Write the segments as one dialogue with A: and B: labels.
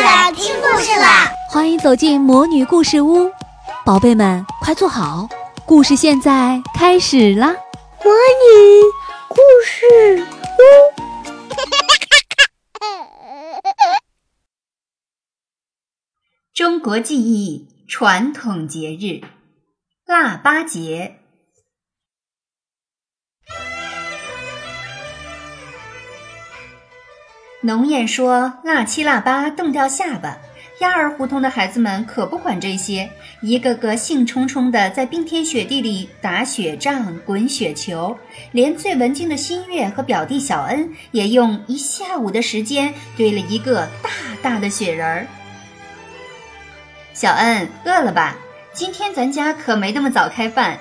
A: 啦，听故事啦！
B: 欢迎走进魔女故事屋，宝贝们快坐好，故事现在开始啦！
A: 魔女故事屋，
C: 中国记忆传统节日——腊八节。农谚说：“腊七腊八冻掉下巴。”鸭儿胡同的孩子们可不管这些，一个个兴冲冲地在冰天雪地里打雪仗、滚雪球。连最文静的新月和表弟小恩也用一下午的时间堆了一个大大的雪人儿。小恩，饿了吧？今天咱家可没那么早开饭。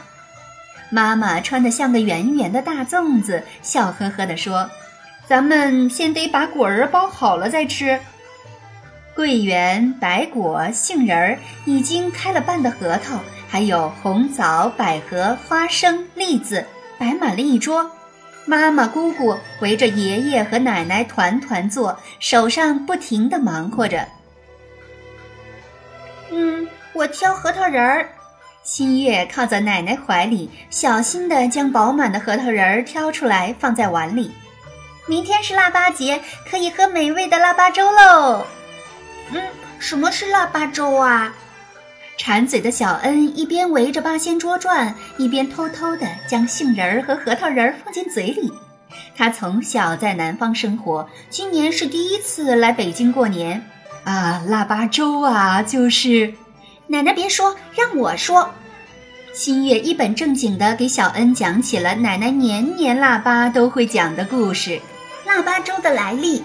C: 妈妈穿得像个圆圆的大粽子，笑呵呵地说。咱们先得把果儿包好了再吃。桂圆、白果、杏仁儿，已经开了半的核桃，还有红枣、百合、花生、栗子，摆满了一桌。妈妈、姑姑围着爷爷和奶奶团团坐，手上不停地忙活着。嗯，我挑核桃仁儿。新月靠在奶奶怀里，小心地将饱满的核桃仁儿挑出来，放在碗里。明天是腊八节，可以喝美味的腊八粥喽。
A: 嗯，什么是腊八粥啊？
C: 馋嘴的小恩一边围着八仙桌转，一边偷偷地将杏仁儿和核桃仁儿放进嘴里。他从小在南方生活，今年是第一次来北京过年。啊，腊八粥啊，就是……
A: 奶奶别说，让我说。
C: 新月一本正经地给小恩讲起了奶奶年年腊八都会讲的故事。
A: 腊八粥的来历，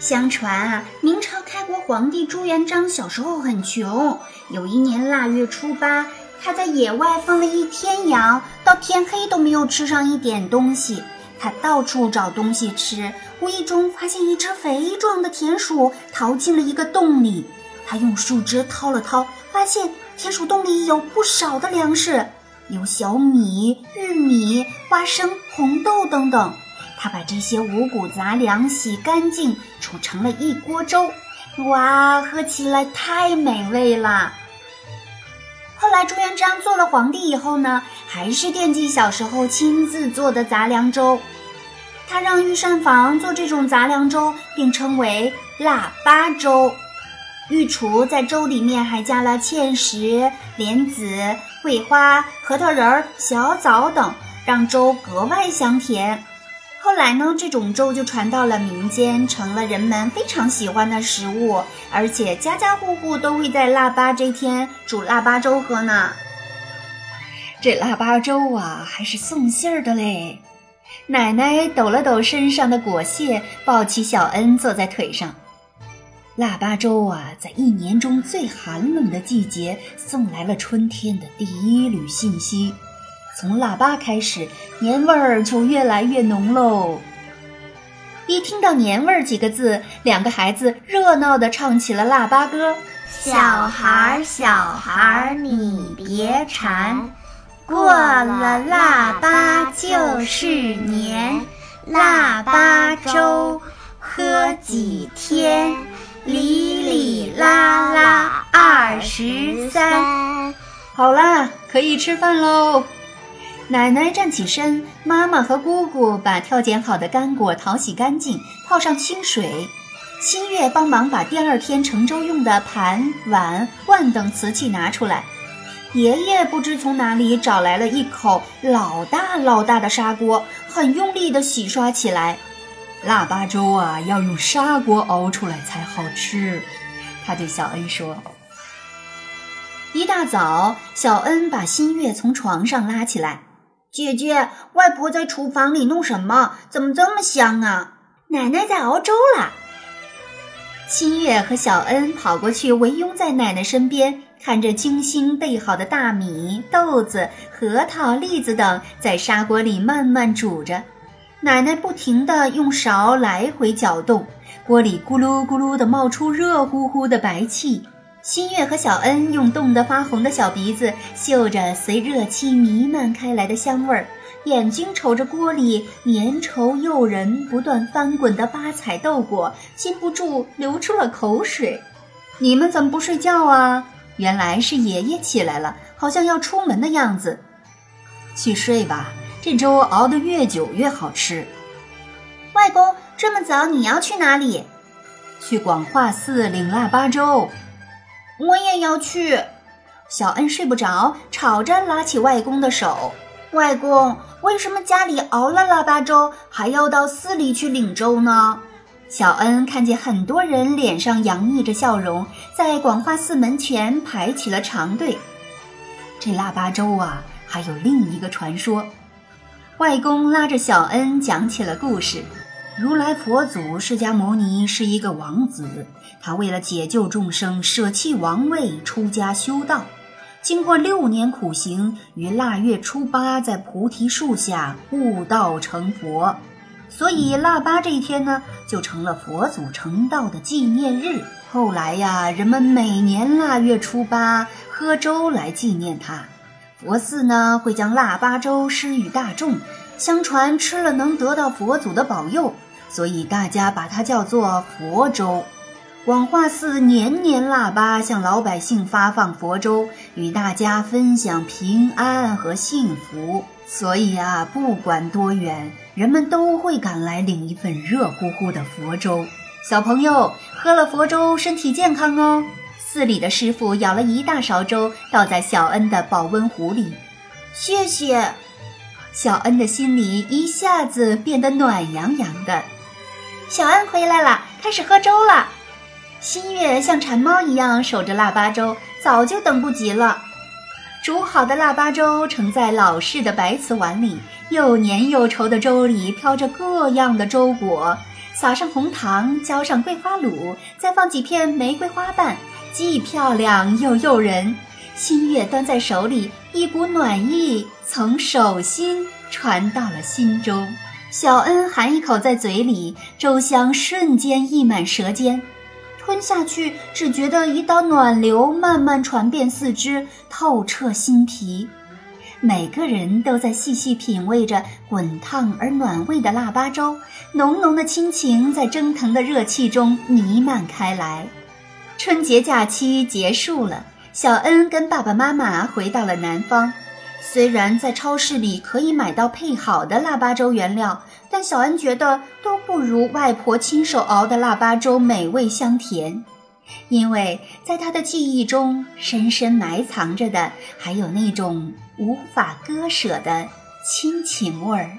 A: 相传啊，明朝开国皇帝朱元璋小时候很穷，有一年腊月初八，他在野外放了一天羊，到天黑都没有吃上一点东西。他到处找东西吃，无意中发现一只肥壮的田鼠逃进了一个洞里。他用树枝掏了掏，发现田鼠洞里有不少的粮食，有小米、玉米、花生、红豆等等。他把这些五谷杂粮洗干净，煮成了一锅粥。哇，喝起来太美味了。后来朱元璋做了皇帝以后呢，还是惦记小时候亲自做的杂粮粥。他让御膳房做这种杂粮粥，并称为腊八粥。御厨在粥里面还加了芡实、莲子、桂花、核桃仁儿、小枣等，让粥格外香甜。后来呢，这种粥就传到了民间，成了人们非常喜欢的食物，而且家家户户都会在腊八这天煮腊八粥喝呢。
C: 这腊八粥啊，还是送信儿的嘞。奶奶抖了抖身上的裹蟹，抱起小恩坐在腿上。腊八粥啊，在一年中最寒冷的季节，送来了春天的第一缕信息。从腊八开始，年味儿就越来越浓喽。一听到“年味儿”几个字，两个孩子热闹地唱起了腊八歌：“
A: 小孩儿，小孩儿，你别馋，过了腊八就是年，腊八粥喝几天，里里啦啦二十三。”
C: 好啦，可以吃饭喽。奶奶站起身，妈妈和姑姑把挑拣好的干果淘洗干净，泡上清水。新月帮忙把第二天盛粥用的盘、碗、罐等瓷器拿出来。爷爷不知从哪里找来了一口老大老大的砂锅，很用力地洗刷起来。腊八粥啊，要用砂锅熬出来才好吃。他对小恩说。一大早，小恩把新月从床上拉起来。
A: 姐姐，外婆在厨房里弄什么？怎么这么香啊？
C: 奶奶在熬粥啦。新月和小恩跑过去，围拥在奶奶身边，看着精心备好的大米、豆子、核桃、栗子等在砂锅里慢慢煮着。奶奶不停地用勺来回搅动，锅里咕噜咕噜地冒出热乎乎的白气。新月和小恩用冻得发红的小鼻子嗅着随热气弥漫开来的香味儿，眼睛瞅着锅里粘稠诱人、不断翻滚的八彩豆果，禁不住流出了口水。你们怎么不睡觉啊？原来是爷爷起来了，好像要出门的样子。去睡吧，这粥熬得越久越好吃。
A: 外公，这么早你要去哪里？
C: 去广化寺领腊八粥。
A: 我也要去。
C: 小恩睡不着，吵着拉起外公的手。
A: 外公，为什么家里熬了腊八粥，还要到寺里去领粥呢？
C: 小恩看见很多人脸上洋溢着笑容，在广化寺门前排起了长队。这腊八粥啊，还有另一个传说。外公拉着小恩讲起了故事：如来佛祖释迦牟尼是一个王子，他为了解救众生，舍弃王位，出家修道。经过六年苦行，于腊月初八在菩提树下悟道成佛，所以腊八这一天呢，就成了佛祖成道的纪念日。后来呀，人们每年腊月初八喝粥来纪念他。佛寺呢会将腊八粥施与大众，相传吃了能得到佛祖的保佑，所以大家把它叫做佛粥。广化寺年年腊八向老百姓发放佛粥，与大家分享平安和幸福。所以啊，不管多远，人们都会赶来领一份热乎乎的佛粥。小朋友喝了佛粥，身体健康哦。寺里的师傅舀了一大勺粥，倒在小恩的保温壶里。
A: 谢谢，
C: 小恩的心里一下子变得暖洋洋的。
A: 小安回来了，开始喝粥了。
C: 新月像馋猫一样守着腊八粥，早就等不及了。煮好的腊八粥盛在老式的白瓷碗里，又黏又稠的粥里飘着各样的粥果，撒上红糖，浇上桂花卤，再放几片玫瑰花瓣，既漂亮又诱人。新月端在手里，一股暖意从手心传到了心中。小恩含一口在嘴里，粥香瞬间溢满舌尖。吞下去，只觉得一道暖流慢慢传遍四肢，透彻心脾。每个人都在细细品味着滚烫而暖胃的腊八粥，浓浓的亲情在蒸腾的热气中弥漫开来。春节假期结束了，小恩跟爸爸妈妈回到了南方。虽然在超市里可以买到配好的腊八粥原料，但小恩觉得都不如外婆亲手熬的腊八粥美味香甜，因为在他的记忆中，深深埋藏着的还有那种无法割舍的亲情味儿。